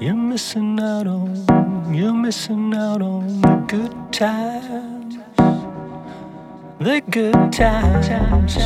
you're missing out on, you're missing out on the good times, the good times.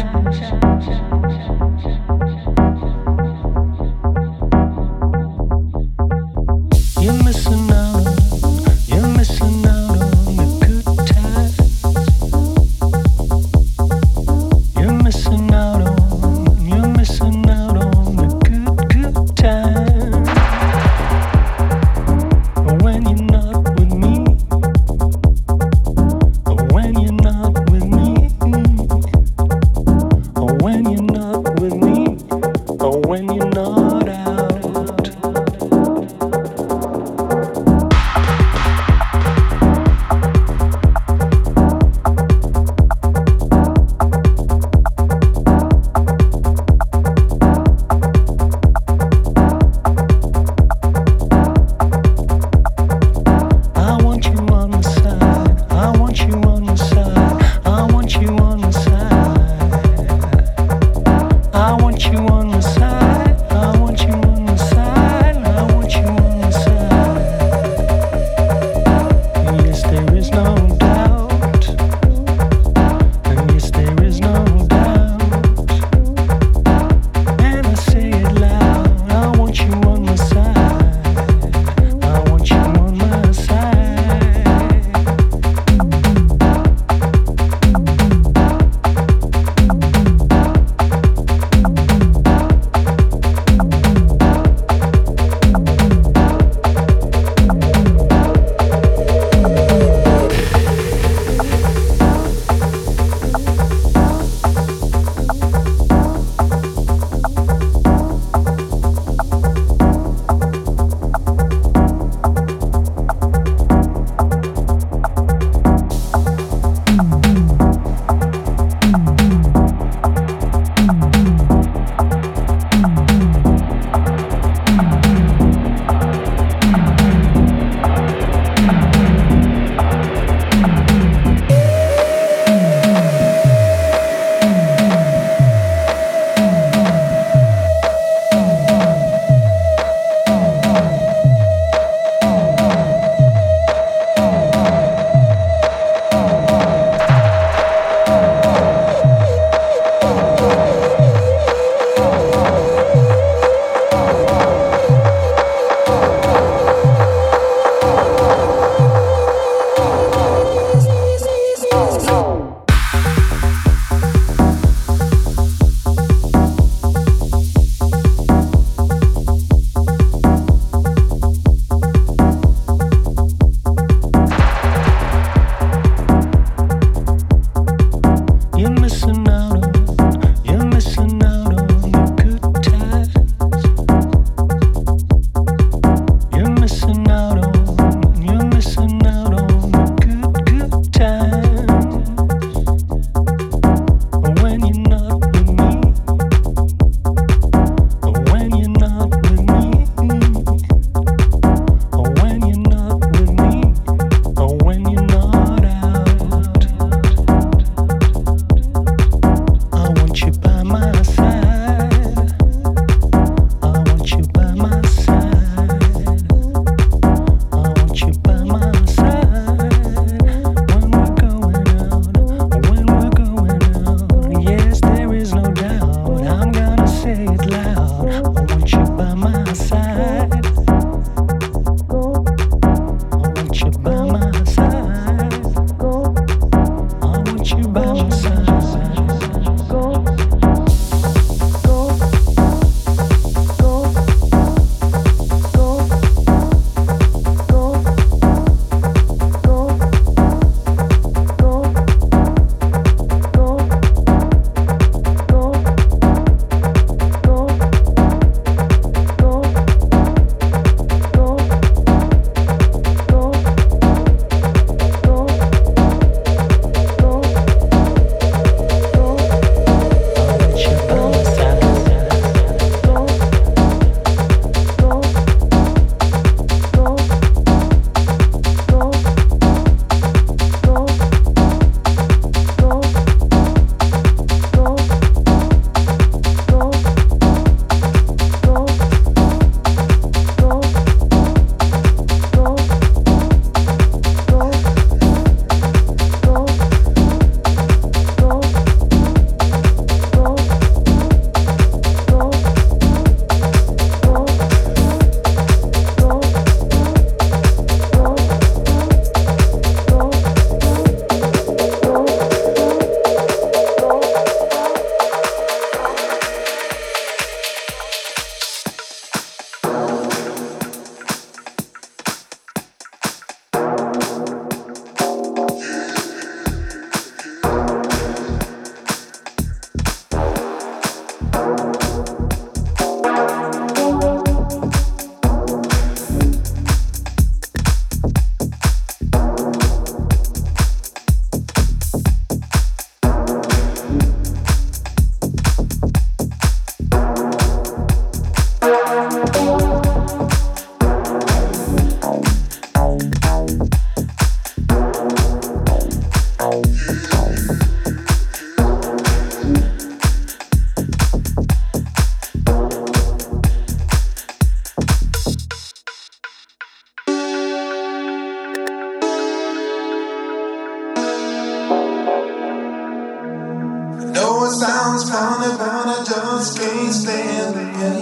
one can stand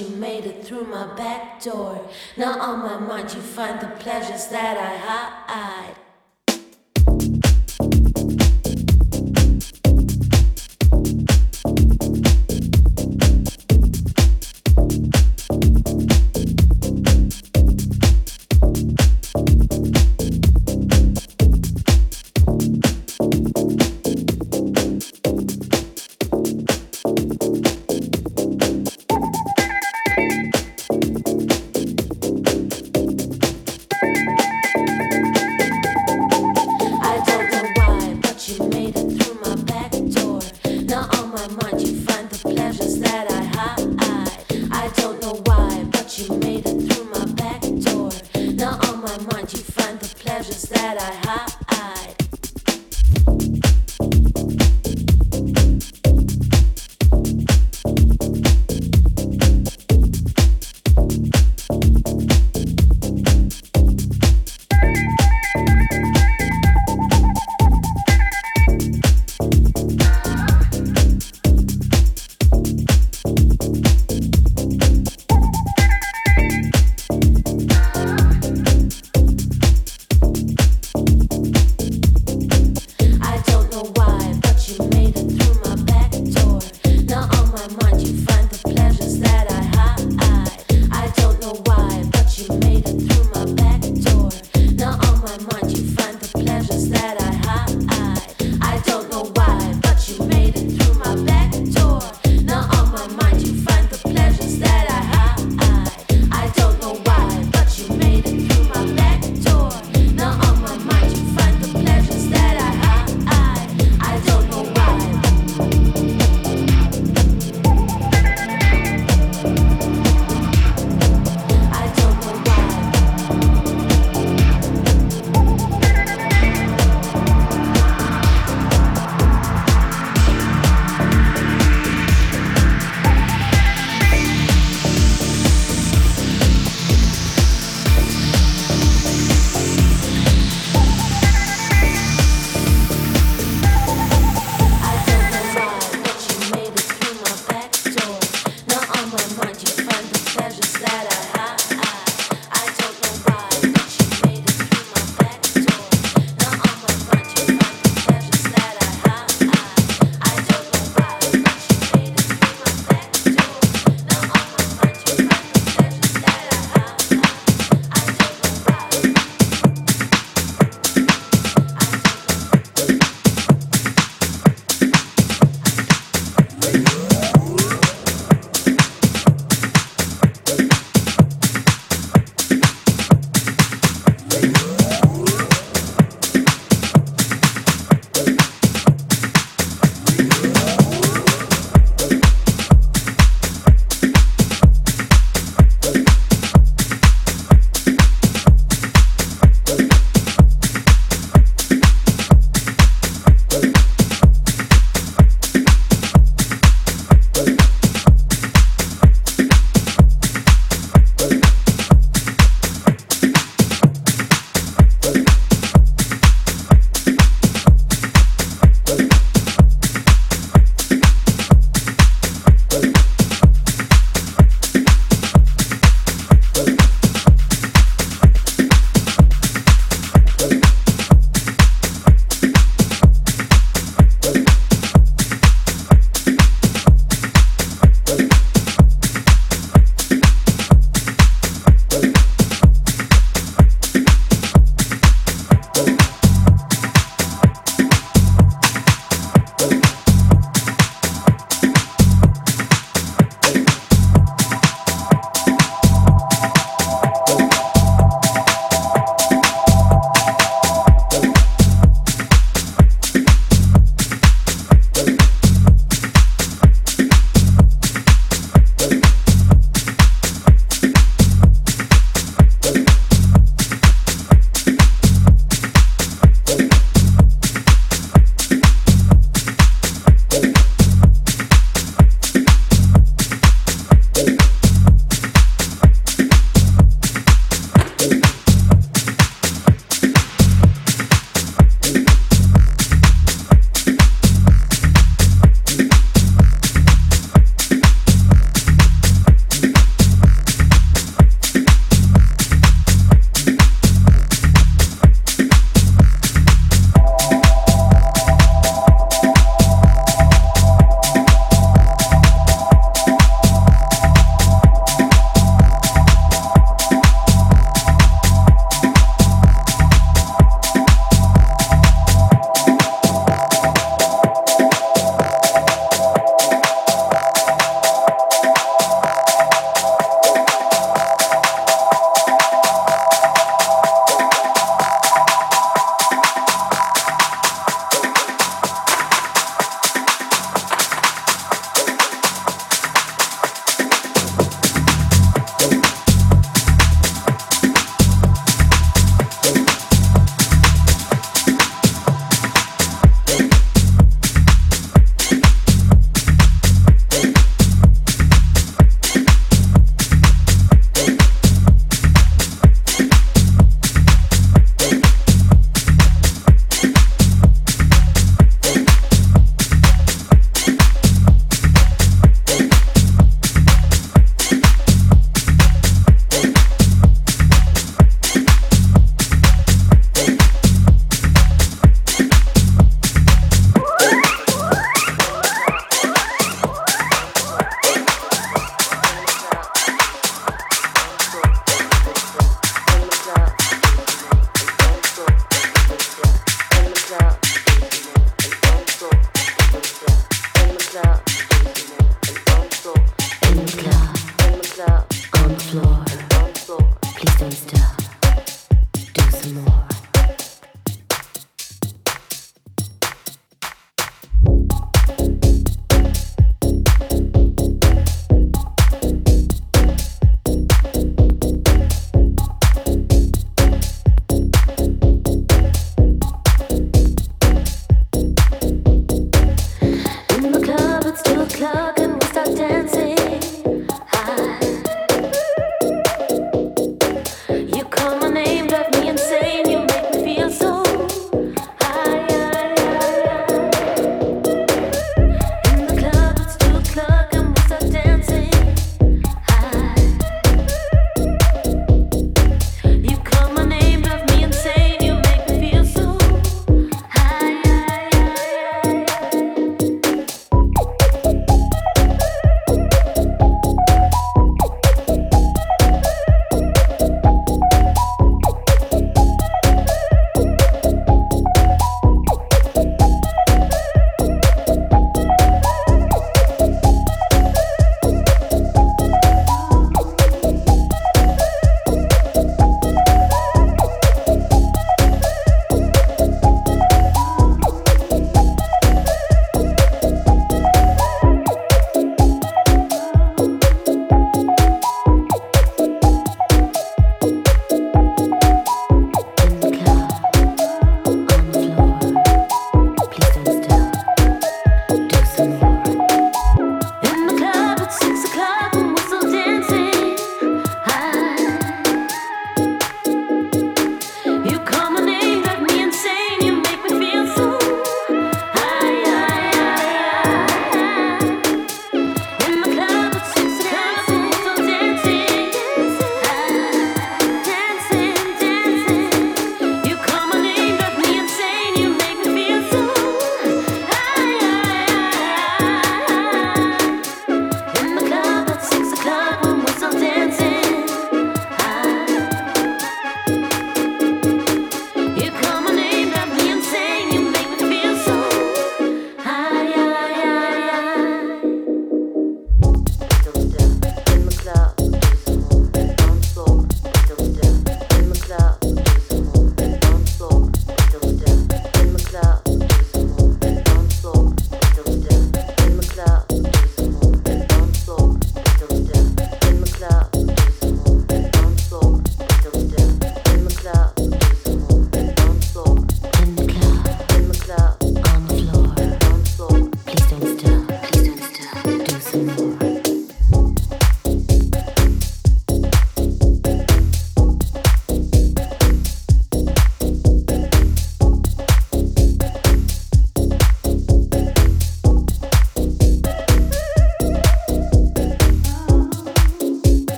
you made it through my back door. Now on my mind you find the pleasures that I hide.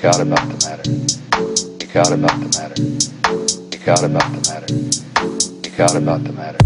Speak out about the matter. Speak out about the matter. Speak out about the matter. Speak out about the matter.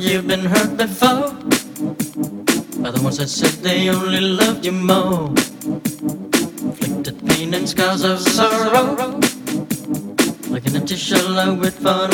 You've been hurt before? By the ones that said they only loved you more. Inflicted pain and scars of sorrow. Like an empty shell I wait for.